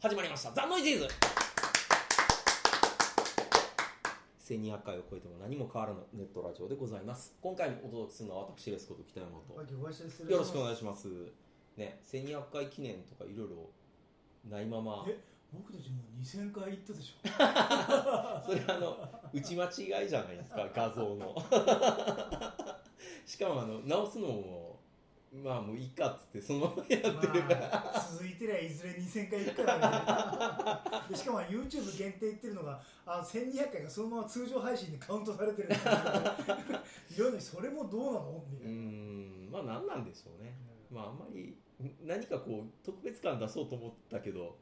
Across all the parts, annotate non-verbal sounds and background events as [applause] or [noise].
始まりました。ザ・ノイジーズ。1200回を超えても何も変わらぬネットラジオでございます。今回もお届けするのは私ですこと北山と。よろしくお願いしします。ね1200回記念とかいろいろないまま。え僕たちもう2000回行ったでしょ。[laughs] それあの打ち間違いじゃないですか画像の。しかもあの直すのもまあもういいかっつってそのままやってるから、まあ、続いてりゃいずれ2000回行くからね。でしかも YouTube 限定言ってるのがあ1200回がそのまま通常配信でカウントされてるいろいろそれもどうなの？みたいな、んまあ何なんでしょうね。まああんまり何かこう特別感出そうと思ったけど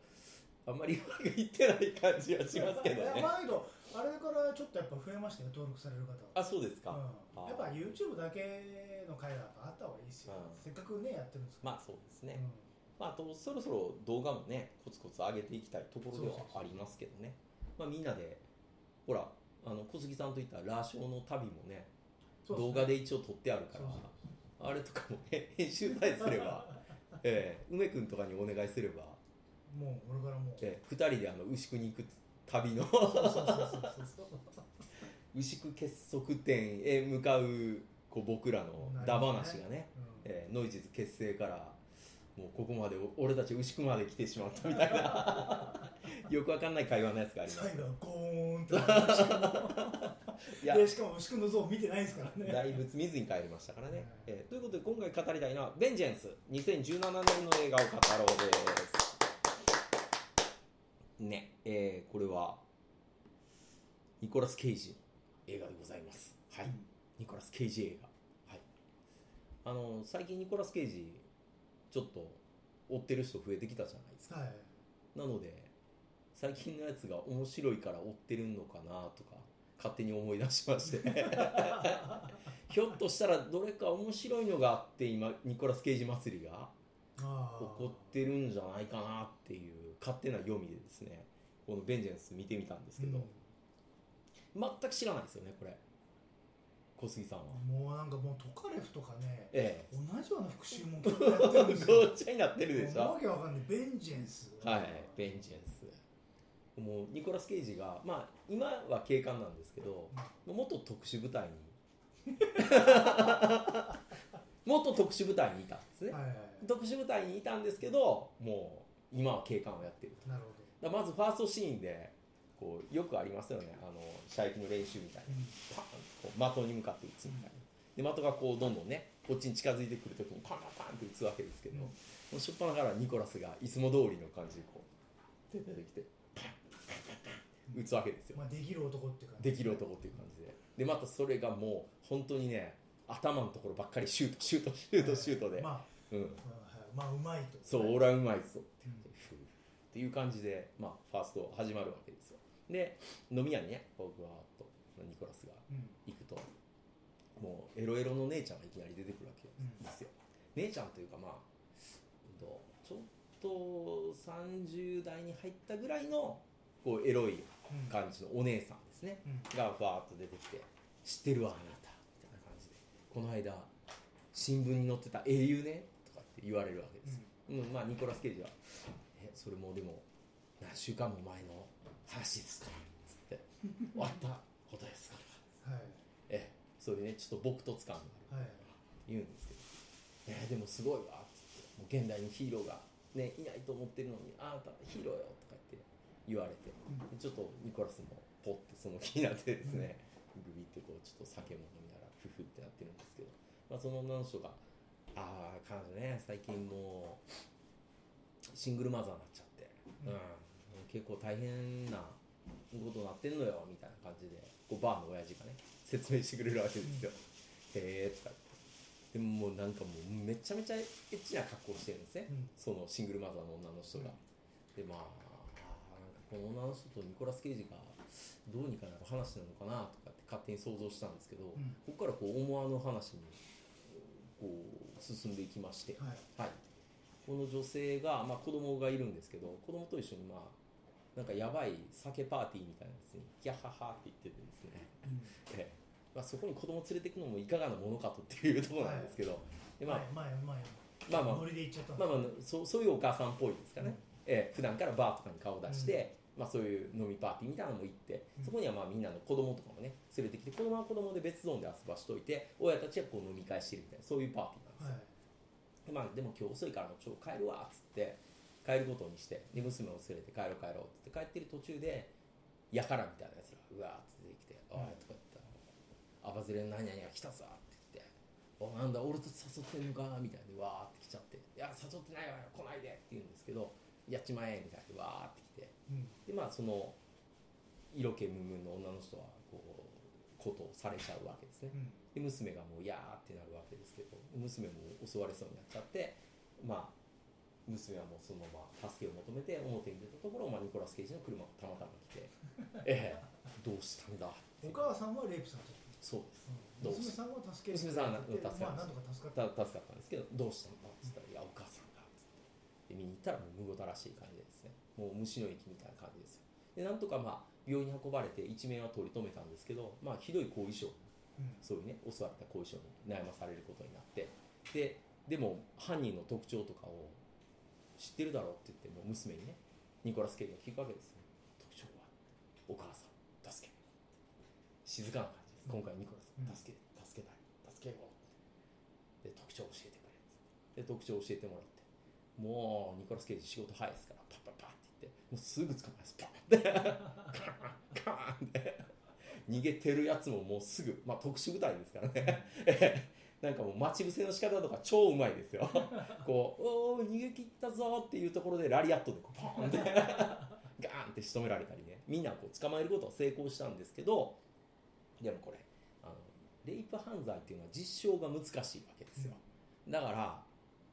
あんまりうまくいってない感じはしますけどね。まあけどあれからちょっとやっぱ増えましたよ登録される方は。あそうですか、うん、やっぱ YouTube だけの回はあった方がいいですよ、うんせっかくねやってるんですから。まあそうですね、まあ、あとそろそろ動画もねコツコツ上げていきたいところではありますけどね。まあみんなでほらあの小杉さんといったラーショーの旅もねそう動画で一応撮ってあるからあれとかもね編集さえすれば、[laughs] ええ梅君とかにお願いすれば、もう俺からもう。ええ、2人であの牛久に行く旅の。牛久結束点へ向かうこう僕らのダ話がね、うん。ええノイジーズ結成からもうここまで俺たち牛久まで来てしまったみたいな。[laughs] よくわかんない会話のやつがあります。最後はゴーンっていや。でしかも牛久の像見てないですからね。大仏見ずに帰りましたからね、はいえーということで今回語りたいのは「ベンジェンス」2017年の映画を語ろうですねえーこれはニコラス・ケイジの映画でございます。はい、ニコラス・ケイジ映画。はい。あの最近ニコラス・ケイジちょっと追ってる人増えてきたじゃないですか。はい。なので最近のやつが面白いから追ってるのかなとか勝手に思い出しまして。[laughs] ひょっとしたらどれか面白いのがあって今ニコラス・ケイジ祭りがあ起こってるんじゃないかなっていう勝手な読みでですね。この「ベンジェンス」見てみたんですけど、全く知らないですよねこれ。小杉さんは。もうなんかもうトカレフとかねえ同じような復習も結構やってるんごっちゃになってるでしょ。わけわかんない。ベンジェンス。はい、ベンジェンス。もうニコラス・ケイジが、まあ、今は警官なんですけど、元特殊部隊に、[laughs] 元特殊部隊にいたんですね。はいはい。特殊部隊にいたんですけど、もう今は警官をやってると。なるほだからまずファーストシーンで、こうよくありますよね、あの射撃の練習みたいど、に、パンこう的に向かって撃つみたいな。で的がこうどんどんねこっちに近づいてくるときにパンパンパンって撃つわけですけど、うん。もう初っ端からニコラスがいつも通りの感じでこう出てきてパンパンパンパン撃つわけですよ、まあできる男って感じ。できる男っていう感じで。でまたそれがもう本当にね頭のところばっかりシュートシュートシュートシュートで、まうん、あまあうまいと。そう俺はうまいぞっていう感じで、まあ、ファースト始まるわけですよ。で飲み屋にね僕はとニコラスがうん行くともうエロエロの姉ちゃんがいきなり出てくるわけですよ、姉ちゃんというかまあどうちょっと30代に入ったぐらいのこうエロいうん感じのお姉さんですね、うん。がファーッと出てきて「知ってるわあなた」みたいな感じで「この間新聞に載ってた英雄ね」とかって言われるわけですよ、うん。まあ、ニコラス・ケイジは「えそれもでも何週間も前の話ですから」つって「[laughs] 終わったことですから」はい。ええそういうねちょっと朴突感があるはい言うんですけど「えーでもすごいわ」っつって「もう現代にヒーローが、ね、いないと思ってるのにあなたヒーローよ」とか言って言われて、でちょっとニコラスもポッてその気になってですね、グビってこうちょっと酒も飲みながらフフってやってるんですけど、まあ、その女の人が「ああ彼女ね最近もうシングルマザーになっちゃって、うん。うん。結構大変なことになってんのよ」みたいな感じで。こうバーの親父がね説明してくれるわけですよ。へえとか言って。でももうなんかもうめちゃめちゃエッチな格好をしてるんですね、うん。そのシングルマザーの女の人が。でまあこの女の人とニコラス・ケイジがどうにかなる話なのかなとかって勝手に想像したんですけど、ん。ここからこう思わぬ話にこう進んでいきまして、はい。はい、この女性が、まあ、子供がいるんですけど子供と一緒にまあなんかやばい酒パーティーみたいなやつにギャッハッハって言っててですね、うん。[laughs] ええ。まあ、そこに子供連れてくのもいかがなものかとっていうところなんですけど、でまあまあまあノリで行っちゃった。んまあまあそうそういうお母さんっぽいですかね、えー普段からバーとかに顔を出して、まあ、そういう飲みパーティーみたいなのも行ってうん。そこにはまあみんなの子供とかもね連れてきて子供は子供で別ゾーンで遊ばしといて親たちはこう飲み会してるみたいなそういうパーティーなんですよ、はい。でまあ、でも今日遅いからもうちょ帰るわっつって帰ることにしてで娘を連れて帰ろう帰ろうっつって帰ってる途中でやからみたいなやつがうわーって出てきて「おい」とか言ったら「アバズレの何々が来たぞ」って言って「おなんだ俺と誘ってんのか」みたいでわーって来ちゃって「いや誘ってないわよ来ないで」って言うんですけど「やっちまえ」みたいでわーって来てうん。でまあその色気ムンムンの女の人はこうことをされちゃうわけですね。うんで娘がもう「やー」ってなるわけですけど娘も襲われそうになっちゃってまあ娘はもうそのまま助けを求めて表に出たところ、まあ、ニコラス・ケイジの車がたまたま来て「[laughs] ええどうしたんだ?」お母さんはレイプされちゃっそうです。うし娘さんは助けて娘さんは助かるまあ助かった。た助かったんですけど「どうしたんだ?」っつったら「いやお母さんが」っつって。で見に行ったらもうむごたらしい感じでですね。もう虫の息みたいな感じですよ。でなんとかまあ病院に運ばれて一命は取り留めたんですけどまあひどい後遺症うんそういうね襲われた後遺症に悩まされることになって。ででも犯人の特徴とかを知ってるだろうって言ってもう娘にねニコラス・ケイジが聞くわけですよ。特徴はお母さん助け。静かな感じです。今回ニコうんラス助け。助けたい。助けよう。で特徴教えてくれで特徴教えてもらって。もうニコラス・ケイジ仕事早いですからパッパッパッって言ってもうすぐ捕まえます。パッてカーンカーンって逃げてるやつももうすぐ、まあ、特殊部隊ですからね。[laughs] なんかもう待ち伏せの仕方とか超うまいですよ。こう「おー逃げ切ったぞ」っていうところでラリアットでこうポーンって [laughs] ガーンって仕留められたりね。みんなこう捕まえることは成功したんですけどでもこれあのレイプ犯罪っていうのは実証が難しいわけですよ。だから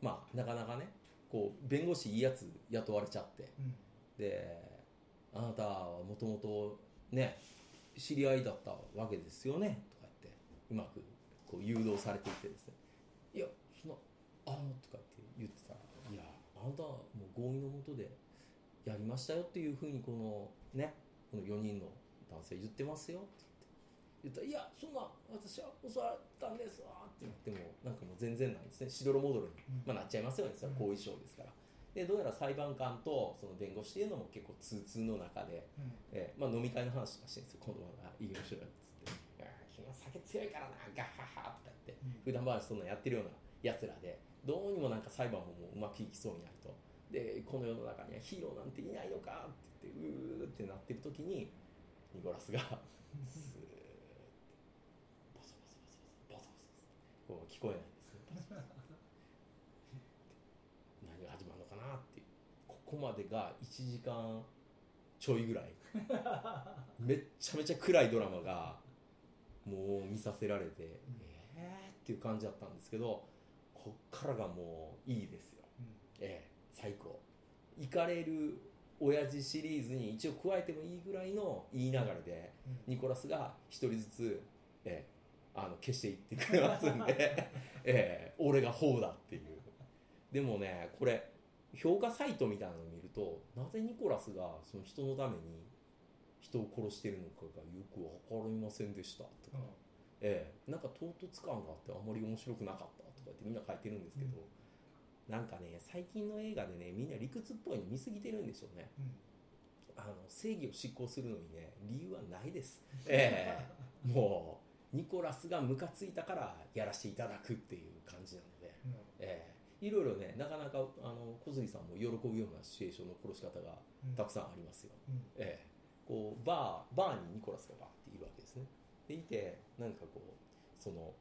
まあなかなかねこう弁護士いいやつ雇われちゃって。うん。であなたはもともとね知り合いだったわけですよね？とか言ってうまくこう誘導されていってですね。いやそんなあのとかって言ってたらいやあなたはもう合意のもとでやりましたよっていうふうにこのねこの4人の男性言ってますよって言って。言ったら「いやそんな私は襲われたんですわ」って言ってもなんかもう全然ないですね。しどろもどろに、うん。まあ、なっちゃいますよね。それは後遺症ですから。でどうやら裁判官とその弁護士っていうのも結構通通の中で、うん。えーまあ、飲み会の話とかしてるんですよ。今度はいいよしろよっつって「いや君は酒強いからな。ガッハッハ」とか言って。うん。普段話そんなんやってるようなやつらでどうにもなんか裁判ももううまくいきそうになると。でこの世の中にはヒーローなんていないのかって言ってうーってなってる時にニコラスがスーッて。ボソボソボソボソボソボソこう聞こえないですねボソボソ何が始まるのかなっていうここまでが1時間ちょいぐらい。めっちゃめちゃ暗いドラマがもう見させられて、えーっていう感じだったんですけどこっからがもういいですよ。うん。ええ最高。行かれる親父シリーズに一応加えてもいいぐらいの言いながらでうん。ニコラスが一人ずつ、ええあの消していってくれますんで、[laughs] ええ俺がほうだっていう。でもねこれ評価サイトみたいなのを見るとなぜニコラスがその人のために人を殺してるのかがよく分かりませんでしたとか、ええ。なんか唐突感があってあんまり面白くなかったとか言ってみんな書いてるんですけど、なんかね最近の映画でねみんな理屈っぽいの見すぎてるんでしょうね。うん。あの正義を執行するのにね理由はないです。[laughs] ええ。もうニコラスがムカついたからやらせていただくっていう感じなので、うん。ええいろいろねなかなかあの小杉さんも喜ぶようなシチュエーションの殺し方がうん。たくさんありますよ、うん。ええ。こうバーバーにニコラスがバーっているわけですね。でいてなんかこうその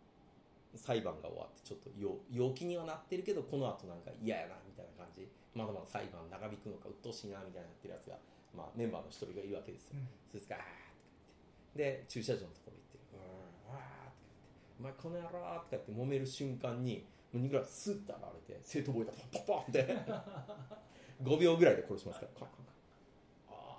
裁判が終わってちょっと陽陽気にはなってるけどこのあとなんか嫌やなみたいな感じ。まだまだ裁判長引くのか鬱陶しいなみたいになってるやつが、まあ、メンバーの一人がいるわけですよ、うん。そいつが「あー」とか言って。で駐車場のところ行って「うーんわー」とか言って「お前この野郎」とか言って揉める瞬間にもうニコラスッと現れて正当防衛だポンポンポンって。[laughs] 5秒ぐらいで殺しますから。カンカンカンあ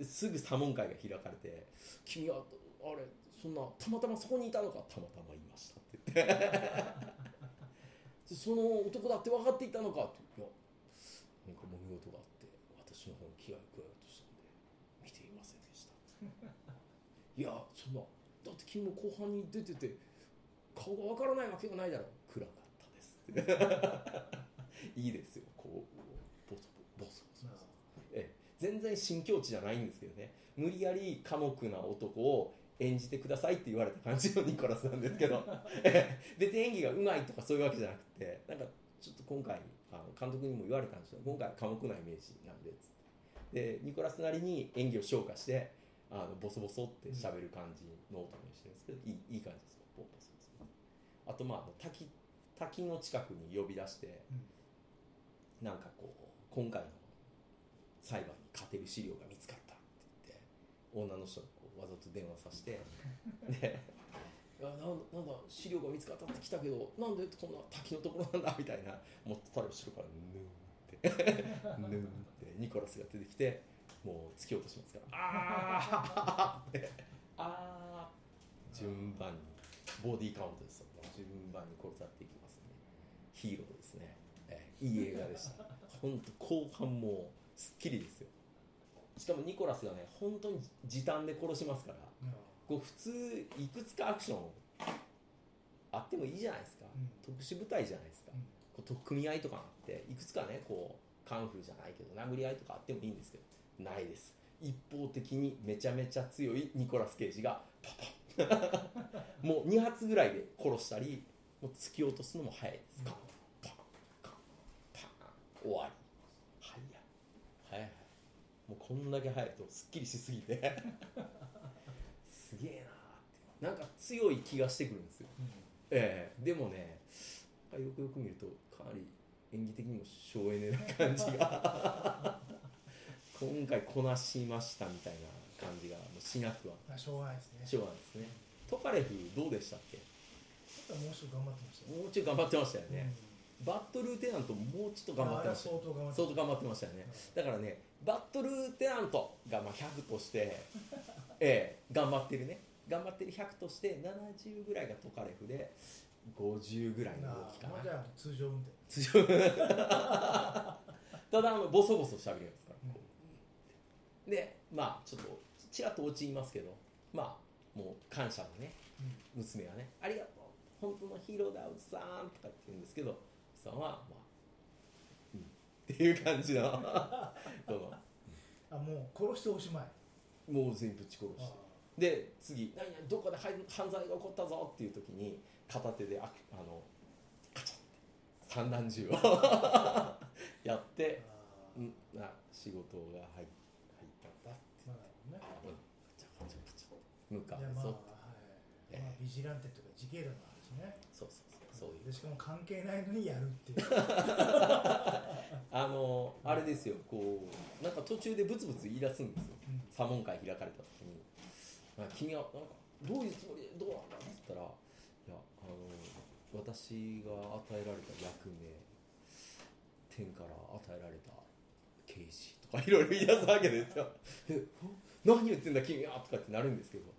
あ。すぐ左門会が開かれて「君はあれそんなたまたまそこにいたのか？たまたまいました」って言って。[laughs] その男だって分かっていたのか？って「いやなんか揉め事があって私の方に危害を加えようとしたんで見ていませんでした」いやそんなだって君も後半に出てて顔が分からないわけがないだろう。暗かったです。[laughs] いいですよ。こうボソ全然新境地じゃないんですけどね。無理やり寡黙な男を演じてくださいって言われた感じのニコラスなんですけど。[laughs] 別に演技がうまいとかそういうわけじゃなくてなんかちょっと今回あの監督にも言われたんですよ。今回寡黙なイメージなんででニコラスなりに演技を消化してあのボソボソって喋る感じの音にしてるんですけどいいいい感じです。あとまあ滝滝の近くに呼び出して、なんかこう今回の裁判に勝てる資料が見つかったって言って女の人にこうわざと電話させて [laughs] でいやなんなんだ資料が見つかったって来たけどなんでこんな滝のところなんだみたいな持ってたら後ろからヌーって [laughs] ヌーってニコラスが出てきてもう突き落としますから。あー。ってあー。順番にボディーカウントですよ。もう順番に殺されていきますね。ヒーローですね、ええいい映画でした。[laughs] 本当後半もすっきりですよ。しかもニコラスがね本当に時短で殺しますからこう普通いくつかアクションあってもいいじゃないですか、うん。特殊部隊じゃないですか、うん。こう取っ組み合いとかあっていくつかねこうカンフーじゃないけど殴り合いとかあってもいいんですけどないです。一方的にめちゃめちゃ強いニコラス・ケイジがパパン [laughs] もう2発ぐらいで殺したりもう突き落とすのも早いです、うん。カンパンカンパン終わり早い早いもうこんだけ早いとすっきりしすぎてすげえなーってなんか強い気がしてくるんですよええでもねよくよく見るとかなり演技的にも省エネな感じが今回こなしましたみたいな感じがもうしなくは。まあしょうがないですね。しょうがないですね。トカレフどうでしたっけ？もうちょっと頑張ってましたよ。もうちょい頑張ってましたよね、うん。バットルーテナントもうちょっと頑張ってました相当頑張ってました。よね。だからねバットルーテナントがまあ100として [laughs] ええ頑張ってるね。頑張ってる100として70ぐらいがトカレフで50ぐらいの動きかな。ま通常運転。通常 [laughs] ただボソボソしゃべりますから、こう。でまあちょっとちらっと落ち言いますけどまあもう感謝のね娘はね「ありがとう本当のヒーローだおじさん」とかって言うんですけどおじさんはまあ「うん」っていう感じの [laughs] このあもう殺しておしまい。もう全部ぶち殺し。てで次何々どこで犯犯罪が起こったぞっていう時に片手でああのカチャって散弾銃を [laughs] やってうんな仕事が入入ったんだって。まあなるほどねうん。カチャカチャカチャ向かいやまあ、うぞはいええまあ、ビジランテとかの話ね。そうそうそう。そういう。でしかも関係ないのにやるっていう。[laughs] あのあれですよ。こうなんか途中でブツブツ言い出すんですよ。うん。左門会開かれた時に「なんか君はなんかどういうつもりでどうなんだ?」って言ったら「いやあの私が与えられた役目天から与えられた刑事」とかいろいろ言い出すわけですよで「何言ってんだ君は」とかってなるんですけど「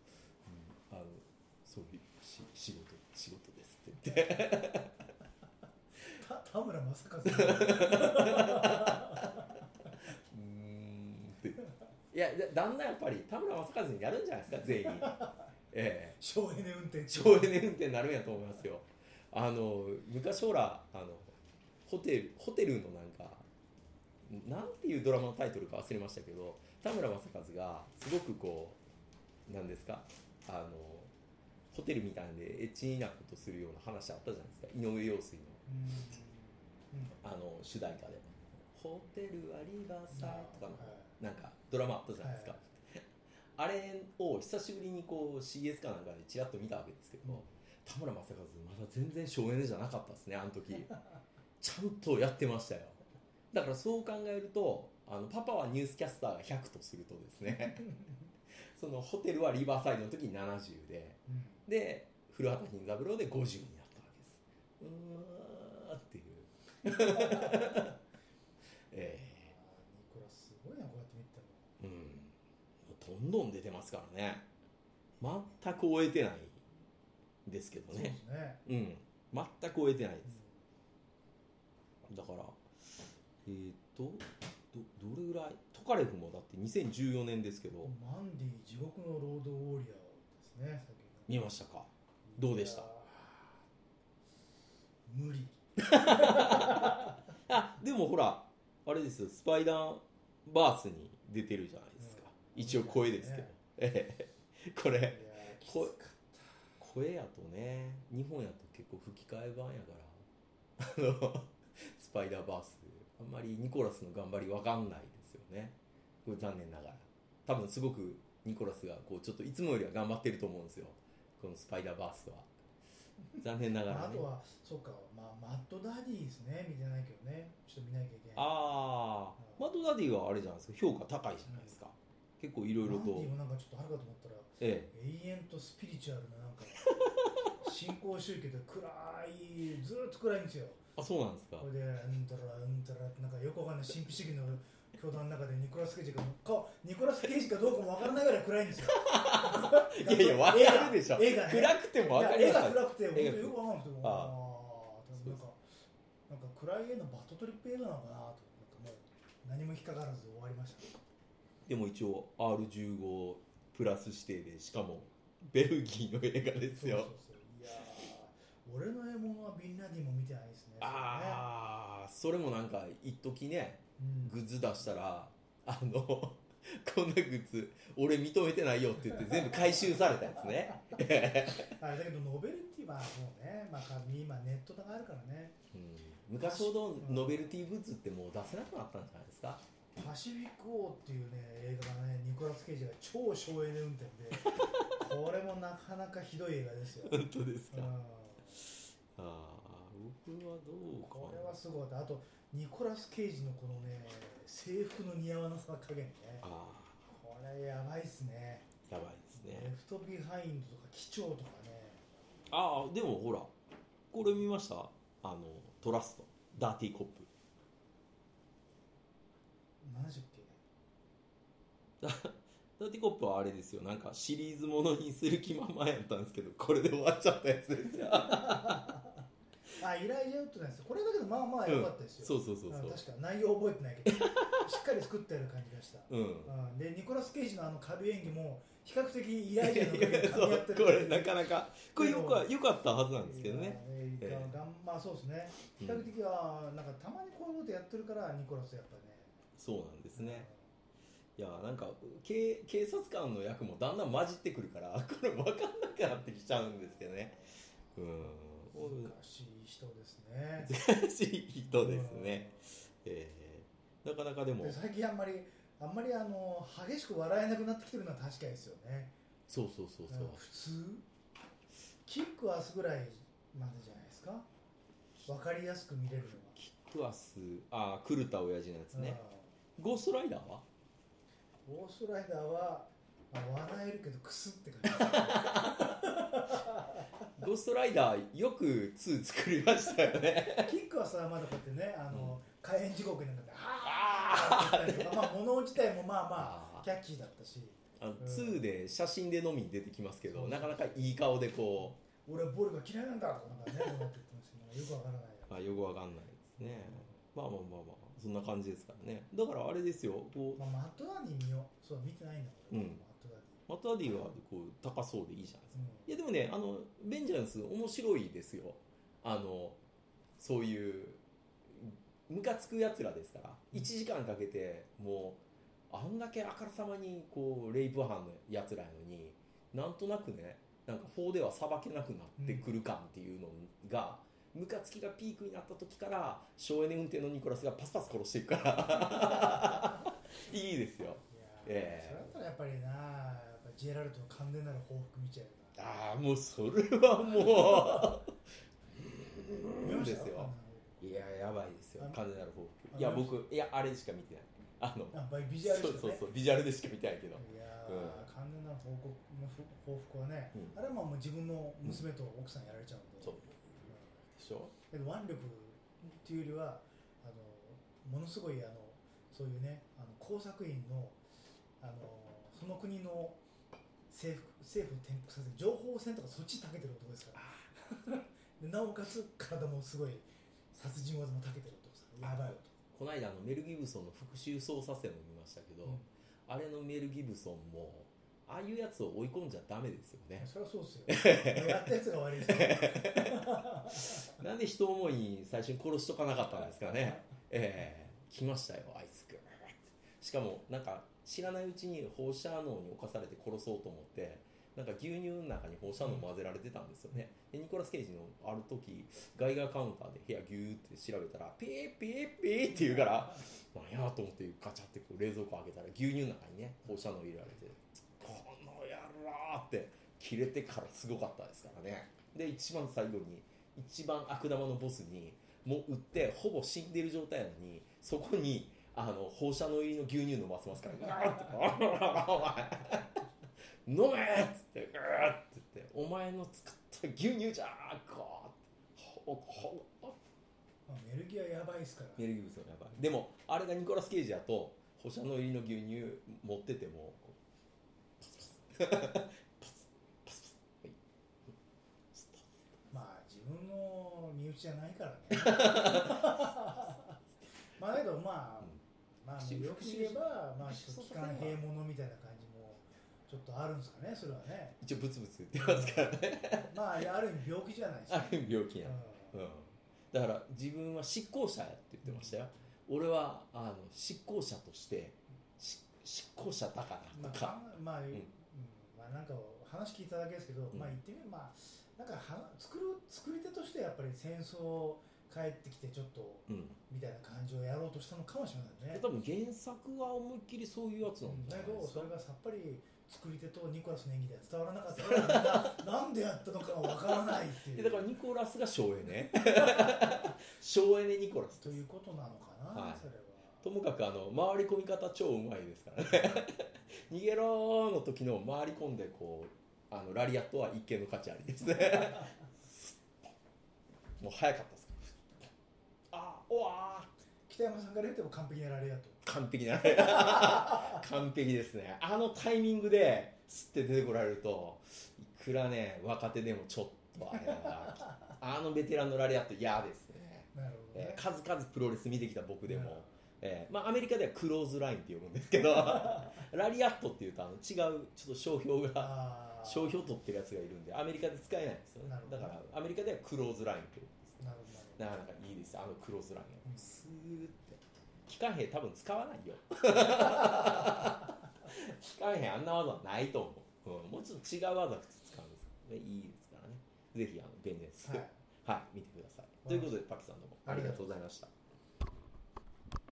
うん、あのそういうし仕事仕事です」って言ってた田村正和うんっていやだんだんやっぱり田村正和にやるんじゃないですか全員ええ省エネ運転省エネ運転になるんやと思いますよあの昔ほらあのホテルホテルのなんなんていうドラマのタイトルか忘れましたけど田村正和がすごくこうなんですか？あのホテルみたいでエッチなことするような話あったじゃないですか。井上陽水の。うん。うんあの主題歌で「ホテルはリバーサイド」とかのはなんかドラマあったじゃないですか、はい。あれを久しぶりにこう CS かなんかでちらっと見たわけですけど、うん。田村正和まだ全然省エネじゃなかったですねあの時。ちゃんとやってましたよだからそう考えるとあのパパはニュースキャスターが100とするとですねそのホテルはリバーサイドの時に70でうん。で古畑任三郎で50になったわけです。うーんっていう。[laughs] ええ。あーニコラスすごいなこうやって見てたのうん、どんどん出てますからね。全く終えてないですけどそうでねすね。うん。全く終えてないです。だからえっ、とどどれぐらい？トカレフもだって2014年ですけど。マンディ地獄のロードウォーリアーですね見ましたか？どうでした？無理。[laughs] あでもほらあれですよ。スパイダーバースに出てるじゃないですか、うん。一応声ですけど、ええ [laughs] これいやーきつかっ声やとね日本やと結構吹き替え版やから。あのスパイダーバースあんまりニコラスの頑張りわかんないですよね。これ残念ながら。多分すごくニコラスがこうちょっといつもよりは頑張ってると思うんですよ。このスパイダーバースは。残念ながらね。あとはそうか、まあ、マッドダディですね。見てないけどね。ちょっと見なきゃいけない。ああマッドダディはあれじゃないですか。評価高いじゃないですか。結構いろいろと。マンディもなんかちょっとあるかと思ったらえ。永遠とスピリチュアルななんか新興宗教で暗いずーっと暗いんですよ。えあそうなんですか。これでうんたらうんたらってなんかよくわかんない神秘主義の教団の中でニコラス・ケイジがかニコラス・ケイジかどうかもわからないぐらい暗いんですよ。[laughs] いやいやわかるでしょ。映画ね暗くてもわかりいや絵が暗くて本当よくわかんなくてもあ。ああなんかなんか暗い絵のバットトリップ映画なのかなとなんかもう何も引っかからず終わりました。でも一応 R15 プラス指定でしかもベルギーの映画ですよそうそうそういやー俺の獲物はビンラディンも見てないですね。ああそれもなんか一時ねうん。グッズ出したらあの [laughs] こんなグッズ俺認めてないよって言って全部回収されたやつね、[laughs] あだけどノベルティはもうね、まあ、今ネットがあるからね。うん、昔ほどノベルティグッズってもう出せなくなったんじゃないですか？パシフィック王っていうね映画がねニコラス・ケイジが超省エネ運転で [laughs] これもなかなかひどい映画ですよ、本当ですか、うんああ僕はどうかこれはすごかったあとニコラス・ケイジのこのね制服の似合わなさ加減ね。あこれやばいっすね。あやばいですねレフトビハインドとか機長とかね。ああでもほらこれ見ました？あのトラスト。ダーティーコップ。何でしたっけ？[laughs] ダーティーコップはあれですよ。なんかシリーズものにする気満々やったんですけどこれで終わっちゃったやつですよ [laughs] あイライジャウッドなんですよこれだけどまあまあ良かったですよ、そうそうそううんそう確か内容覚えてないけど。[laughs] しっかり作ってある感じがした、うん。うん、でニコラス・ケイジのあの軽い演技も比較的イライジャのいやいやってるそうこれなかなかこれよくはよかったはずなんですけどね。ええがんまあそうですね。うん。比較的はなんかたまにこういうことやってるからニコラスやっぱね。そうなんですね。いやなんか警警察官の役もだんだん混じってくるから [laughs] これ分かんなくなってきちゃうんですけどね。うんうん難しい人ですね。難しい人ですね、えーなかなかでも。で最近あんまりあんまりあの激しく笑えなくなってきてるのは確かですよね。そうそうそうそう。うん普通？キックは明日ぐらいまでじゃないですか？わかりやすく見れるのは。キックアスああ狂った親父のやつね、ゴーストライダーは？うんオーストライダーは、まあ、笑えるけどクスって感じ [laughs] ゴーストライダーよく2作りましたよね。キックはさまだこうやってねあの、火炎地獄になってはーって言ったりとかまあ物自体もまあまああキャッチーだったし。あのん。2で写真でのみ出てきますけど、なかなかいい顔でこ俺はボールが嫌いなんだとかなんかねこうやって言ってましたけどよくわからない。うあよくわかんないですね。まあまあまあまあそんな感じですからね。だからあれですよこう。まあ、マットダディ見よう。そう見てないんだ俺、うん。マットダデマットダディはこう高そうでいいじゃないですか。ィ、いやでもねあのベンジャンス面白いですよ。あのそういうムカつくやつらですから。1時間かけてもうあんだけあからさまにこうレイプ犯のやつらやのになんとなくねなんか法では裁けなくなってくる感っていうのが、ムカつきがピークになった時から省エネ運転のニコラスがパスパス殺していくから。[laughs] いいですよ。ええそれだったらやっぱりなジェラルトの完全なる報復見ちゃうよああもうそれはもう。な見ました？ですよ。いややばいですよ。あ完全なる報復。あいや僕いやあれしか見てない。あのビジュアルそうしかねそうそうビジュアルでしか見てないけど。いやー、うん。完全なる報復の報復はね、うん。あれはもう自分の娘と奥さんやられちゃうんで、そう。うんでしょ？けど腕力っていうよりはあのものすごいあのそういうねあの工作員のあのその国の政府政府を転覆させて情報戦とかそっちに長けてる男ですから。[laughs] でなおかつ体もすごい殺人技も長けてる男です。からやばい男。この間あのメル・ギブソンの復讐捜査線を見ましたけど、うん。あれのメル・ギブソンもああいうやつを追い込んじゃダメですよね。それはそうですよ。[laughs] やったやつが悪いですよ。[laughs] なんで人思いに最初に殺しとかなかったんですかね。ええ。来ましたよあいつグーってしかもなんか知らないうちに放射能に侵されて殺そうと思ってなんか牛乳の中に放射能混ぜられてたんですよね、でニコラス・ケイジのある時ガイガーカウンターで部屋ギューって調べたらピーピーピーって言うからなんやと思ってガチャってこう冷蔵庫開けたら牛乳の中にね放射能入れられてこの野郎って切れてからすごかったですからね。で一番最後に一番悪玉のボスにもう売ってほぼ死んでる状態なのにそこにあの放射能入りの牛乳飲ませますから [laughs] ガー。ってお前。飲めっつってガーって言って。お前の作った牛乳じゃーこうほほまあ、メルギアやばいですから。メルギブスのやばい。でもあれがニコラス・ケイジやと放射能入りの牛乳持っててもパスパスパスパスパスはいスパスまあ自分の身内じゃないからね。[laughs] まあだけどまあ、まあよく言えば、まあ、期間平物みたいな感じもちょっとあるんですかねそれは。ね一応ブツブツ言ってますからね。[laughs] まあある意味病気じゃないですか。[laughs] ある意味病気や、ううん、だから自分は執行者やって言ってましたよ、俺はあの執行者としてし執行者だからんまあとか、かんまあ、うんんまあなん。か話聞いただけですけど、んまあ言ってみればまあなんかは作る作り手としてやっぱり戦争帰ってきてちょっとうん、みたいな感じをやろうとしたのかもしれないね。多分原作は思いっきりそういうやつなんだけどそれがさっぱり作り手とニコラスの演技では伝わらなかった。か [laughs] らななんでやったのかわからないっていう。えだからニコラスが省エネ。[laughs] 省エネニコラスということなのかな、はい。それは。ともかくあの回り込み方超うまいですからね。[laughs] 逃げろーの時の回り込んでこうあのラリアットは一見の価値ありですね。もう早かったおわー北山さんから言っても完璧なラリアット完璧な [laughs] 完璧ですね。あのタイミングでスッて出てこられるといくらね若手でもちょっとあれだな。あのベテランのラリアット嫌ですね、なるほどね。えー数々プロレス見てきた僕でも、えーまあ、アメリカではクローズラインって呼ぶんですけど [laughs] ラリアットっていうとあの違うちょっと商標が商標取ってるやつがいるんでアメリカで使えないんですよね。だからアメリカではクローズラインって言うなかなかいいです。あのクローズラインうんスーって。機関兵多分使わないよ。機関兵あんな技はないと思う、うん、もうちょっと違う技普通使うんですけどねいいですからね。ぜひあのベンジェンス。はい。はい、見てください。ということでパキさんどうも。ありがとうございました